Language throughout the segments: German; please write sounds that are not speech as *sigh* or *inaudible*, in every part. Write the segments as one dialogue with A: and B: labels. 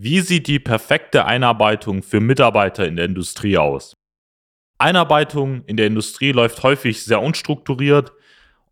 A: Wie sieht die perfekte Einarbeitung für Mitarbeiter in der Industrie aus? Einarbeitung in der Industrie läuft häufig sehr unstrukturiert.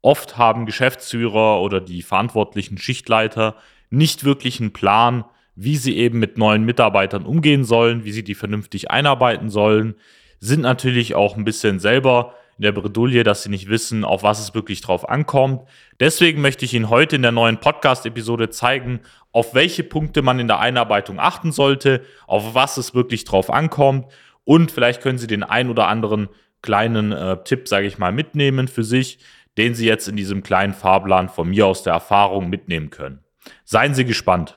A: Oft haben Geschäftsführer oder die verantwortlichen Schichtleiter nicht wirklich einen Plan, wie sie eben mit neuen Mitarbeitern umgehen sollen, wie sie die vernünftig einarbeiten sollen, sind natürlich auch ein bisschen selber in der Bredouille, dass sie nicht wissen, auf was es wirklich drauf ankommt. Deswegen möchte ich Ihnen heute in der neuen Podcast-Episode zeigen, auf welche Punkte man in der Einarbeitung achten sollte, auf was es wirklich drauf ankommt und vielleicht können Sie den ein oder anderen kleinen äh, Tipp, sage ich mal, mitnehmen für sich, den Sie jetzt in diesem kleinen Fahrplan von mir aus der Erfahrung mitnehmen können. Seien Sie gespannt.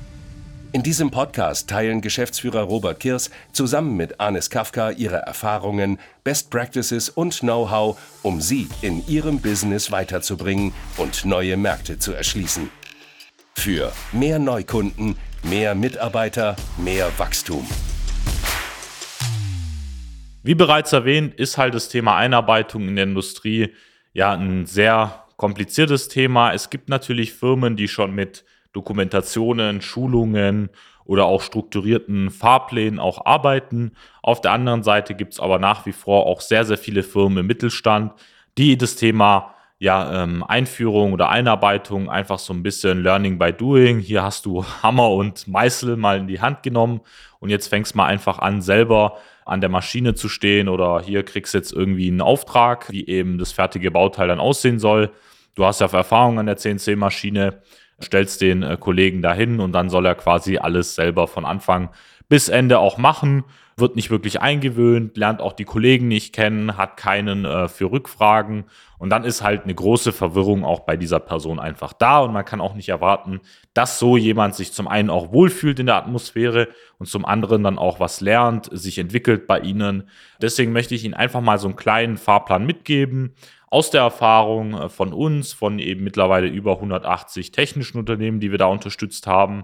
B: In diesem Podcast teilen Geschäftsführer Robert Kirs zusammen mit Anis Kafka ihre Erfahrungen, Best Practices und Know-how, um sie in ihrem Business weiterzubringen und neue Märkte zu erschließen. Für mehr Neukunden, mehr Mitarbeiter, mehr Wachstum.
A: Wie bereits erwähnt, ist halt das Thema Einarbeitung in der Industrie ja ein sehr kompliziertes Thema. Es gibt natürlich Firmen, die schon mit Dokumentationen, Schulungen oder auch strukturierten Fahrplänen auch arbeiten. Auf der anderen Seite gibt es aber nach wie vor auch sehr, sehr viele Firmen im Mittelstand, die das Thema ja, ähm, Einführung oder Einarbeitung einfach so ein bisschen Learning by Doing. Hier hast du *laughs* Hammer und Meißel mal in die Hand genommen und jetzt fängst mal einfach an, selber an der Maschine zu stehen oder hier kriegst jetzt irgendwie einen Auftrag, wie eben das fertige Bauteil dann aussehen soll. Du hast ja Erfahrung an der CNC-Maschine stellst den äh, Kollegen dahin und dann soll er quasi alles selber von Anfang bis Ende auch machen, wird nicht wirklich eingewöhnt, lernt auch die Kollegen nicht kennen, hat keinen äh, für Rückfragen. Und dann ist halt eine große Verwirrung auch bei dieser Person einfach da. Und man kann auch nicht erwarten, dass so jemand sich zum einen auch wohlfühlt in der Atmosphäre und zum anderen dann auch was lernt, sich entwickelt bei ihnen. Deswegen möchte ich Ihnen einfach mal so einen kleinen Fahrplan mitgeben, aus der Erfahrung äh, von uns, von eben mittlerweile über 180 technischen Unternehmen, die wir da unterstützt haben,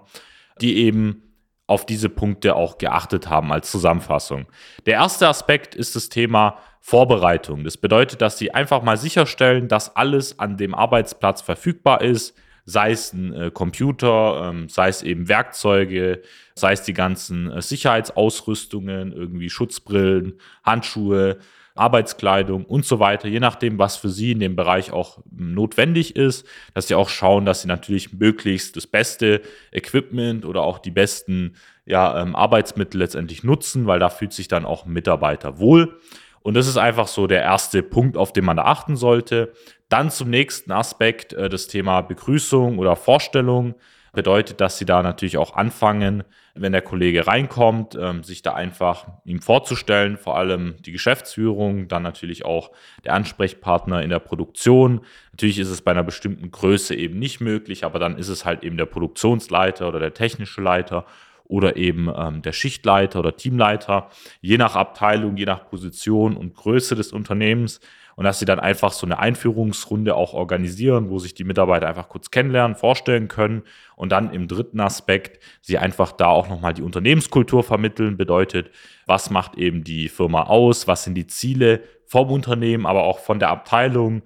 A: die eben auf diese Punkte auch geachtet haben als Zusammenfassung. Der erste Aspekt ist das Thema Vorbereitung. Das bedeutet, dass sie einfach mal sicherstellen, dass alles an dem Arbeitsplatz verfügbar ist, sei es ein äh, Computer, ähm, sei es eben Werkzeuge, sei es die ganzen äh, Sicherheitsausrüstungen, irgendwie Schutzbrillen, Handschuhe, Arbeitskleidung und so weiter, je nachdem, was für Sie in dem Bereich auch notwendig ist, dass Sie auch schauen, dass Sie natürlich möglichst das beste Equipment oder auch die besten ja, ähm, Arbeitsmittel letztendlich nutzen, weil da fühlt sich dann auch ein Mitarbeiter wohl. Und das ist einfach so der erste Punkt, auf den man da achten sollte. Dann zum nächsten Aspekt, äh, das Thema Begrüßung oder Vorstellung bedeutet, dass sie da natürlich auch anfangen, wenn der Kollege reinkommt, ähm, sich da einfach ihm vorzustellen, vor allem die Geschäftsführung, dann natürlich auch der Ansprechpartner in der Produktion. Natürlich ist es bei einer bestimmten Größe eben nicht möglich, aber dann ist es halt eben der Produktionsleiter oder der technische Leiter oder eben ähm, der Schichtleiter oder Teamleiter, je nach Abteilung, je nach Position und Größe des Unternehmens und dass sie dann einfach so eine Einführungsrunde auch organisieren, wo sich die Mitarbeiter einfach kurz kennenlernen, vorstellen können und dann im dritten Aspekt sie einfach da auch nochmal die Unternehmenskultur vermitteln, bedeutet, was macht eben die Firma aus, was sind die Ziele vom Unternehmen, aber auch von der Abteilung,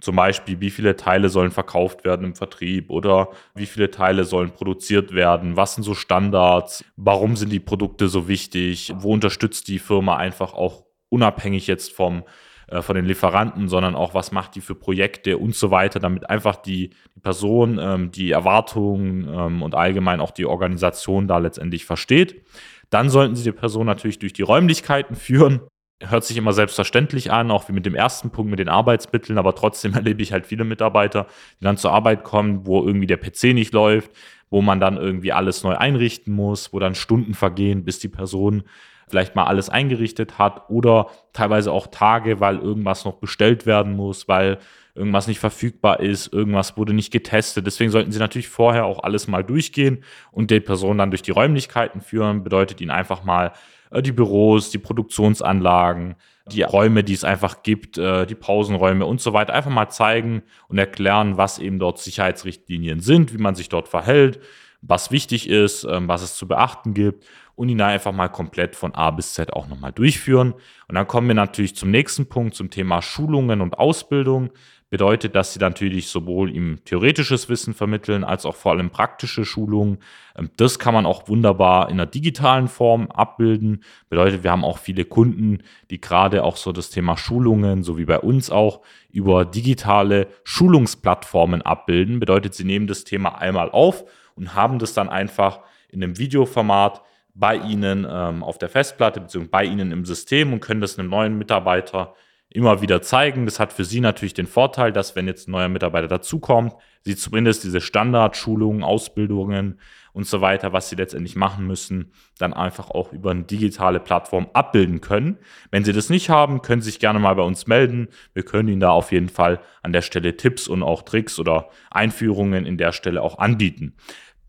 A: zum Beispiel, wie viele Teile sollen verkauft werden im Vertrieb oder wie viele Teile sollen produziert werden, was sind so Standards, warum sind die Produkte so wichtig, wo unterstützt die Firma einfach auch unabhängig jetzt vom äh, von den Lieferanten, sondern auch, was macht die für Projekte und so weiter, damit einfach die, die Person ähm, die Erwartungen ähm, und allgemein auch die Organisation da letztendlich versteht. Dann sollten Sie die Person natürlich durch die Räumlichkeiten führen. Hört sich immer selbstverständlich an, auch wie mit dem ersten Punkt mit den Arbeitsmitteln, aber trotzdem *laughs* erlebe ich halt viele Mitarbeiter, die dann zur Arbeit kommen, wo irgendwie der PC nicht läuft, wo man dann irgendwie alles neu einrichten muss, wo dann Stunden vergehen, bis die Person vielleicht mal alles eingerichtet hat oder teilweise auch Tage, weil irgendwas noch bestellt werden muss, weil irgendwas nicht verfügbar ist, irgendwas wurde nicht getestet. Deswegen sollten Sie natürlich vorher auch alles mal durchgehen und die Person dann durch die Räumlichkeiten führen. Bedeutet Ihnen einfach mal äh, die Büros, die Produktionsanlagen, die Räume, die es einfach gibt, äh, die Pausenräume und so weiter. Einfach mal zeigen und erklären, was eben dort Sicherheitsrichtlinien sind, wie man sich dort verhält, was wichtig ist, ähm, was es zu beachten gibt und ihn da einfach mal komplett von A bis Z auch nochmal durchführen. Und dann kommen wir natürlich zum nächsten Punkt, zum Thema Schulungen und Ausbildung bedeutet, dass sie natürlich sowohl ihm theoretisches Wissen vermitteln, als auch vor allem praktische Schulungen. Ähm, das kann man auch wunderbar in einer digitalen Form abbilden. Bedeutet, wir haben auch viele Kunden, die gerade auch so das Thema Schulungen, so wie bei uns auch, über digitale Schulungsplattformen abbilden. Bedeutet, sie nehmen das Thema einmal auf und haben das dann einfach in einem Videoformat bei Ihnen ähm, auf der Festplatte bzw. bei Ihnen im System und können das einem neuen Mitarbeiter immer wieder zeigen. Das hat für Sie natürlich den Vorteil, dass wenn jetzt ein neuer Mitarbeiter dazukommt, Sie zumindest diese Standardschulungen, Ausbildungen und so weiter, was Sie letztendlich machen müssen, dann einfach auch über eine digitale Plattform abbilden können. Wenn Sie das nicht haben, können Sie sich gerne mal bei uns melden. Wir können Ihnen da auf jeden Fall an der Stelle Tipps und auch Tricks oder Einführungen in der Stelle auch anbieten.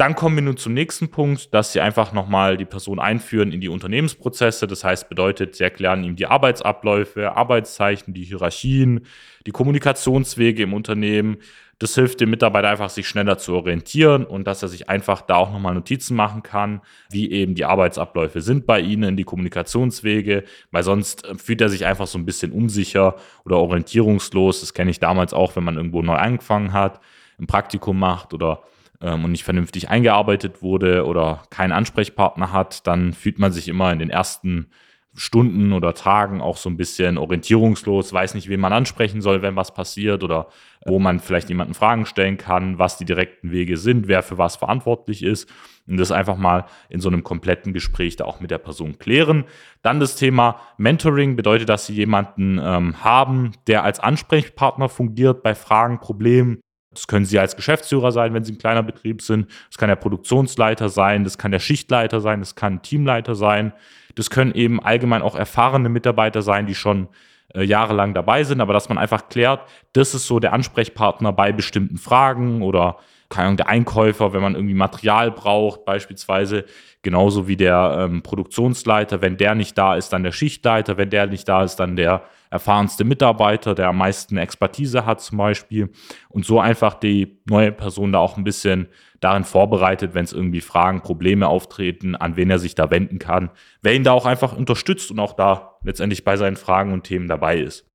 A: Dann kommen wir nun zum nächsten Punkt, dass Sie einfach nochmal die Person einführen in die Unternehmensprozesse. Das heißt, bedeutet, Sie erklären ihm die Arbeitsabläufe, Arbeitszeichen, die Hierarchien, die Kommunikationswege im Unternehmen. Das hilft dem Mitarbeiter einfach, sich schneller zu orientieren und dass er sich einfach da auch nochmal Notizen machen kann, wie eben die Arbeitsabläufe sind bei Ihnen, die Kommunikationswege, weil sonst fühlt er sich einfach so ein bisschen unsicher oder orientierungslos. Das kenne ich damals auch, wenn man irgendwo neu angefangen hat, ein Praktikum macht oder ähm, und nicht vernünftig eingearbeitet wurde oder keinen Ansprechpartner hat, dann fühlt man sich immer in den ersten Stunden oder Tagen auch so ein bisschen orientierungslos, weiß nicht, wen man ansprechen soll, wenn was passiert oder wo man vielleicht jemanden Fragen stellen kann, was die direkten Wege sind, wer für was verantwortlich ist und das einfach mal in so einem kompletten Gespräch da auch mit der Person klären. Dann das Thema Mentoring bedeutet, dass Sie jemanden ähm, haben, der als Ansprechpartner fungiert bei Fragen, Problemen, das können Sie als Geschäftsführer sein, wenn Sie ein kleiner Betrieb sind. Das kann der Produktionsleiter sein, das kann der Schichtleiter sein, das kann Teamleiter sein. Das können eben allgemein auch erfahrene Mitarbeiter sein, die schon äh, jahrelang dabei sind, aber dass man einfach klärt, das ist so der Ansprechpartner bei bestimmten Fragen oder keine Ahnung, der Einkäufer, wenn man irgendwie Material braucht, beispielsweise, genauso wie der ähm, Produktionsleiter, wenn der nicht da ist, dann der Schichtleiter, wenn der nicht da ist, dann der erfahrenste Mitarbeiter, der am meisten Expertise hat zum Beispiel und so einfach die neue Person da auch ein bisschen darin vorbereitet, wenn es irgendwie Fragen, Probleme auftreten, an wen er sich da wenden kann, wer ihn da auch einfach unterstützt und auch da letztendlich bei seinen Fragen und Themen dabei ist.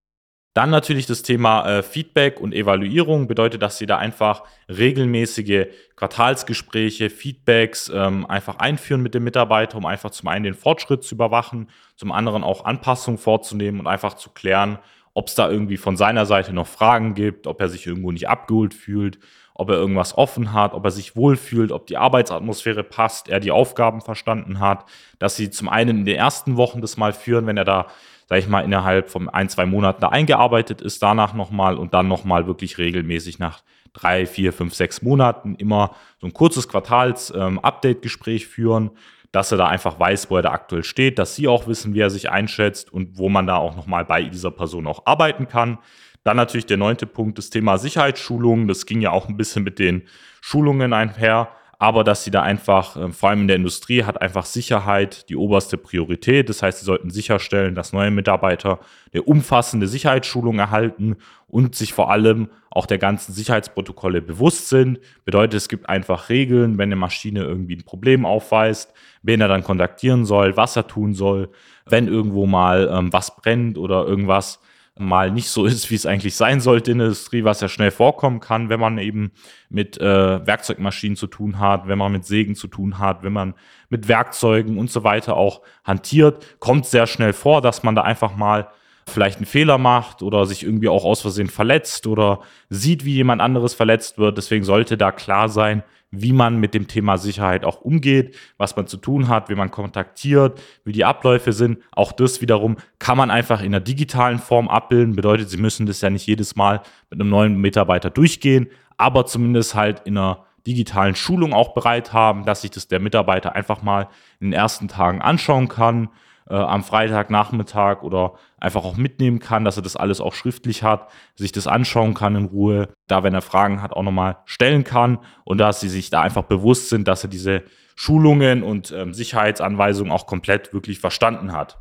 A: Dann natürlich das Thema äh, Feedback und Evaluierung. Bedeutet, dass Sie da einfach regelmäßige Quartalsgespräche, Feedbacks ähm, einfach einführen mit dem Mitarbeiter, um einfach zum einen den Fortschritt zu überwachen, zum anderen auch Anpassungen vorzunehmen und einfach zu klären, ob es da irgendwie von seiner Seite noch Fragen gibt, ob er sich irgendwo nicht abgeholt fühlt, ob er irgendwas offen hat, ob er sich wohlfühlt, ob die Arbeitsatmosphäre passt, er die Aufgaben verstanden hat, dass sie zum einen in den ersten Wochen das mal führen, wenn er da sage ich mal, innerhalb von ein, zwei Monaten da eingearbeitet ist, danach nochmal und dann nochmal wirklich regelmäßig nach drei, vier, fünf, sechs Monaten immer so ein kurzes Quartals-Update-Gespräch ähm, führen, dass er da einfach weiß, wo er da aktuell steht, dass sie auch wissen, wie er sich einschätzt und wo man da auch nochmal bei dieser Person auch arbeiten kann. Dann natürlich der neunte Punkt, das Thema Sicherheitsschulungen. Das ging ja auch ein bisschen mit den Schulungen einher aber dass sie da einfach, äh, vor allem in der Industrie, hat einfach Sicherheit die oberste Priorität. Das heißt, sie sollten sicherstellen, dass neue Mitarbeiter eine umfassende Sicherheitsschulung erhalten und sich vor allem auch der ganzen Sicherheitsprotokolle bewusst sind. Bedeutet, es gibt einfach Regeln, wenn eine Maschine irgendwie ein Problem aufweist, wen er dann kontaktieren soll, was er tun soll, wenn irgendwo mal ähm, was brennt oder irgendwas mal nicht so ist, wie es eigentlich sein sollte in der Industrie, was ja schnell vorkommen kann, wenn man eben mit äh, Werkzeugmaschinen zu tun hat, wenn man mit Sägen zu tun hat, wenn man mit Werkzeugen und so weiter auch hantiert, kommt sehr schnell vor, dass man da einfach mal vielleicht einen Fehler macht oder sich irgendwie auch aus Versehen verletzt oder sieht, wie jemand anderes verletzt wird. Deswegen sollte da klar sein, wie man mit dem Thema Sicherheit auch umgeht, was man zu tun hat, wie man kontaktiert, wie die Abläufe sind. Auch das wiederum kann man einfach in der digitalen Form abbilden. Bedeutet, Sie müssen das ja nicht jedes Mal mit einem neuen Mitarbeiter durchgehen, aber zumindest halt in einer digitalen Schulung auch bereit haben, dass sich das der Mitarbeiter einfach mal in den ersten Tagen anschauen kann äh, am Freitagnachmittag oder einfach auch mitnehmen kann, dass er das alles auch schriftlich hat, sich das anschauen kann in Ruhe, da wenn er Fragen hat auch nochmal stellen kann und dass sie sich da einfach bewusst sind, dass er diese Schulungen und ähm, Sicherheitsanweisungen auch komplett wirklich verstanden hat.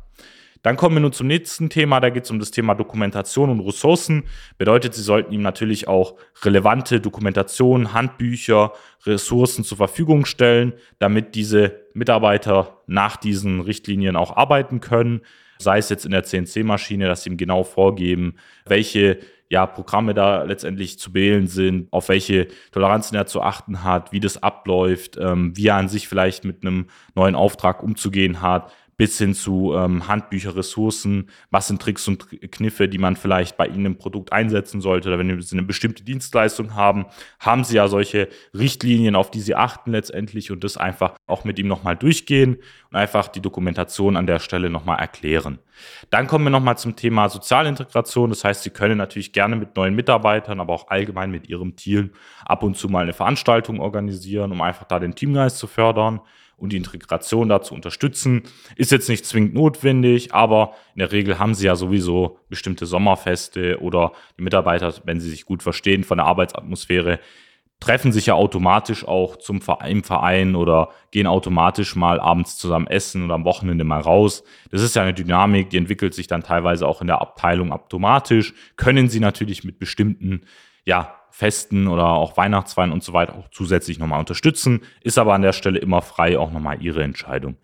A: Dann kommen wir nun zum nächsten Thema, da geht es um das Thema Dokumentation und Ressourcen. Bedeutet, Sie sollten ihm natürlich auch relevante Dokumentation, Handbücher, Ressourcen zur Verfügung stellen, damit diese Mitarbeiter nach diesen Richtlinien auch arbeiten können. Sei es jetzt in der CNC-Maschine, dass sie ihm genau vorgeben, welche ja, Programme da letztendlich zu wählen sind, auf welche Toleranzen er zu achten hat, wie das abläuft, ähm, wie er an sich vielleicht mit einem neuen Auftrag umzugehen hat, bis hin zu ähm, Handbücher, Ressourcen, was sind Tricks und Kniffe, die man vielleicht bei Ihnen im Produkt einsetzen sollte. Oder wenn Sie eine bestimmte Dienstleistung haben, haben Sie ja solche Richtlinien, auf die Sie achten letztendlich und das einfach auch mit ihm nochmal durchgehen und einfach die Dokumentation an der Stelle nochmal erklären. Dann kommen wir nochmal zum Thema Sozialintegration. Das heißt, Sie können natürlich gerne mit neuen Mitarbeitern, aber auch allgemein mit Ihrem Team ab und zu mal eine Veranstaltung organisieren, um einfach da den Teamgeist zu fördern und die Integration dazu unterstützen. Ist jetzt nicht zwingend notwendig, aber in der Regel haben sie ja sowieso bestimmte Sommerfeste oder die Mitarbeiter, wenn sie sich gut verstehen von der Arbeitsatmosphäre, treffen sich ja automatisch auch zum Verein, Verein oder gehen automatisch mal abends zusammen essen oder am Wochenende mal raus. Das ist ja eine Dynamik, die entwickelt sich dann teilweise auch in der Abteilung automatisch. Können Sie natürlich mit bestimmten ja, Festen oder auch Weihnachtswein und so weiter auch zusätzlich nochmal unterstützen. Ist aber an der Stelle immer frei, auch nochmal Ihre Entscheidung.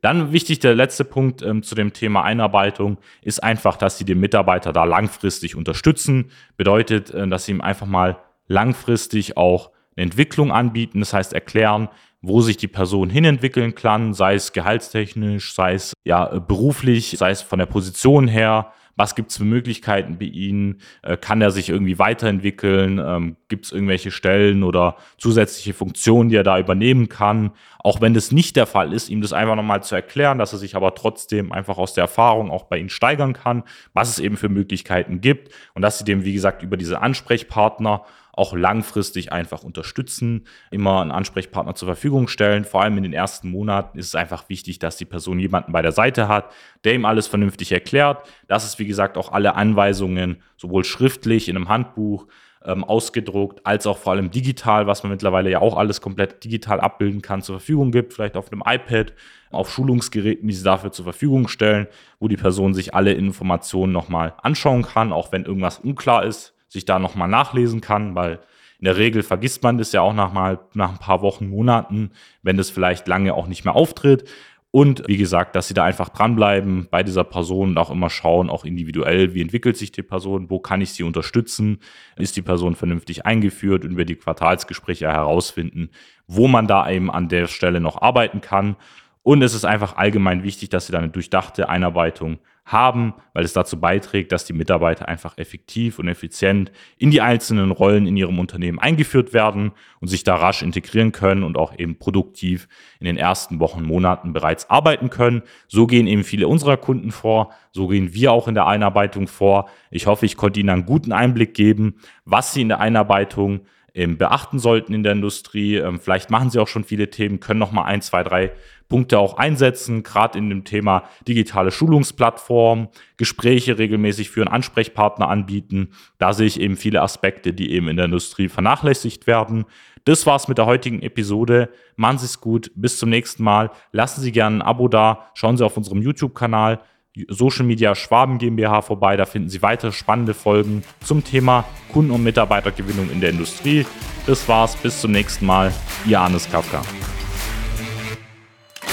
A: Dann wichtig, der letzte Punkt ähm, zu dem Thema Einarbeitung ist einfach, dass Sie den Mitarbeiter da langfristig unterstützen. Bedeutet, äh, dass Sie ihm einfach mal langfristig auch eine Entwicklung anbieten, das heißt erklären, wo sich die Person hinentwickeln kann, sei es gehaltstechnisch, sei es ja beruflich, sei es von der Position her, was gibt es für Möglichkeiten bei Ihnen? Äh, kann er sich irgendwie weiterentwickeln? Ähm, gibt es irgendwelche Stellen oder zusätzliche Funktionen, die er da übernehmen kann? Auch wenn das nicht der Fall ist, ihm das einfach nochmal zu erklären, dass er sich aber trotzdem einfach aus der Erfahrung auch bei Ihnen steigern kann, was es eben für Möglichkeiten gibt und dass Sie dem, wie gesagt, über diese Ansprechpartner auch langfristig einfach unterstützen, immer einen Ansprechpartner zur Verfügung stellen. Vor allem in den ersten Monaten ist es einfach wichtig, dass die Person jemanden bei der Seite hat, der ihm alles vernünftig erklärt. Das ist, wie gesagt, auch alle Anweisungen sowohl schriftlich in einem Handbuch, ähm, ausgedruckt, als auch vor allem digital, was man mittlerweile ja auch alles komplett digital abbilden kann, zur Verfügung gibt, vielleicht auf einem iPad, auf Schulungsgeräten, die sie dafür zur Verfügung stellen, wo die Person sich alle Informationen nochmal anschauen kann, auch wenn irgendwas unklar ist sich da nochmal nachlesen kann, weil in der Regel vergisst man das ja auch nach, mal, nach ein paar Wochen, Monaten, wenn das vielleicht lange auch nicht mehr auftritt. Und wie gesagt, dass sie da einfach dranbleiben bei dieser Person und auch immer schauen, auch individuell, wie entwickelt sich die Person, wo kann ich sie unterstützen, ist die Person vernünftig eingeführt und über die Quartalsgespräche herausfinden, wo man da eben an der Stelle noch arbeiten kann. Und es ist einfach allgemein wichtig, dass sie da eine durchdachte Einarbeitung haben, weil es dazu beiträgt, dass die Mitarbeiter einfach effektiv und effizient in die einzelnen Rollen in ihrem Unternehmen eingeführt werden und sich da rasch integrieren können und auch eben produktiv in den ersten Wochen, Monaten bereits arbeiten können. So gehen eben viele unserer Kunden vor, so gehen wir auch in der Einarbeitung vor. Ich hoffe, ich konnte Ihnen einen guten Einblick geben, was Sie in der Einarbeitung ähm, beachten sollten in der Industrie. Ähm, vielleicht machen Sie auch schon viele Themen, können noch mal ein, zwei, drei Punkte auch einsetzen, gerade in dem Thema digitale Schulungsplattform, Gespräche regelmäßig für einen Ansprechpartner anbieten. Da sehe ich eben viele Aspekte, die eben in der Industrie vernachlässigt werden. Das war's mit der heutigen Episode. Machen Sie es gut. Bis zum nächsten Mal. Lassen Sie gerne ein Abo da. Schauen Sie auf unserem YouTube-Kanal Social Media Schwaben GmbH vorbei. Da finden Sie weitere spannende Folgen zum Thema Kunden- und Mitarbeitergewinnung in der Industrie. Das war's. Bis zum nächsten Mal. Ihr Arnes Kafka.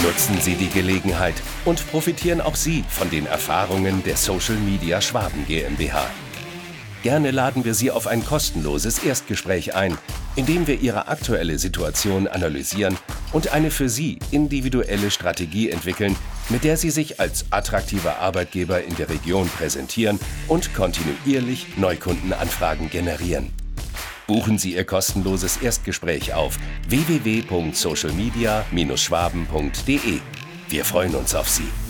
B: Nutzen Sie die Gelegenheit und profitieren auch Sie von den Erfahrungen der Social Media Schwaben GmbH. Gerne laden wir Sie auf ein kostenloses Erstgespräch ein, in dem wir Ihre aktuelle Situation analysieren und eine für Sie individuelle Strategie entwickeln, mit der Sie sich als attraktiver Arbeitgeber in der Region präsentieren und kontinuierlich Neukundenanfragen generieren. Buchen Sie Ihr kostenloses Erstgespräch auf www.socialmedia-schwaben.de. Wir freuen uns auf Sie.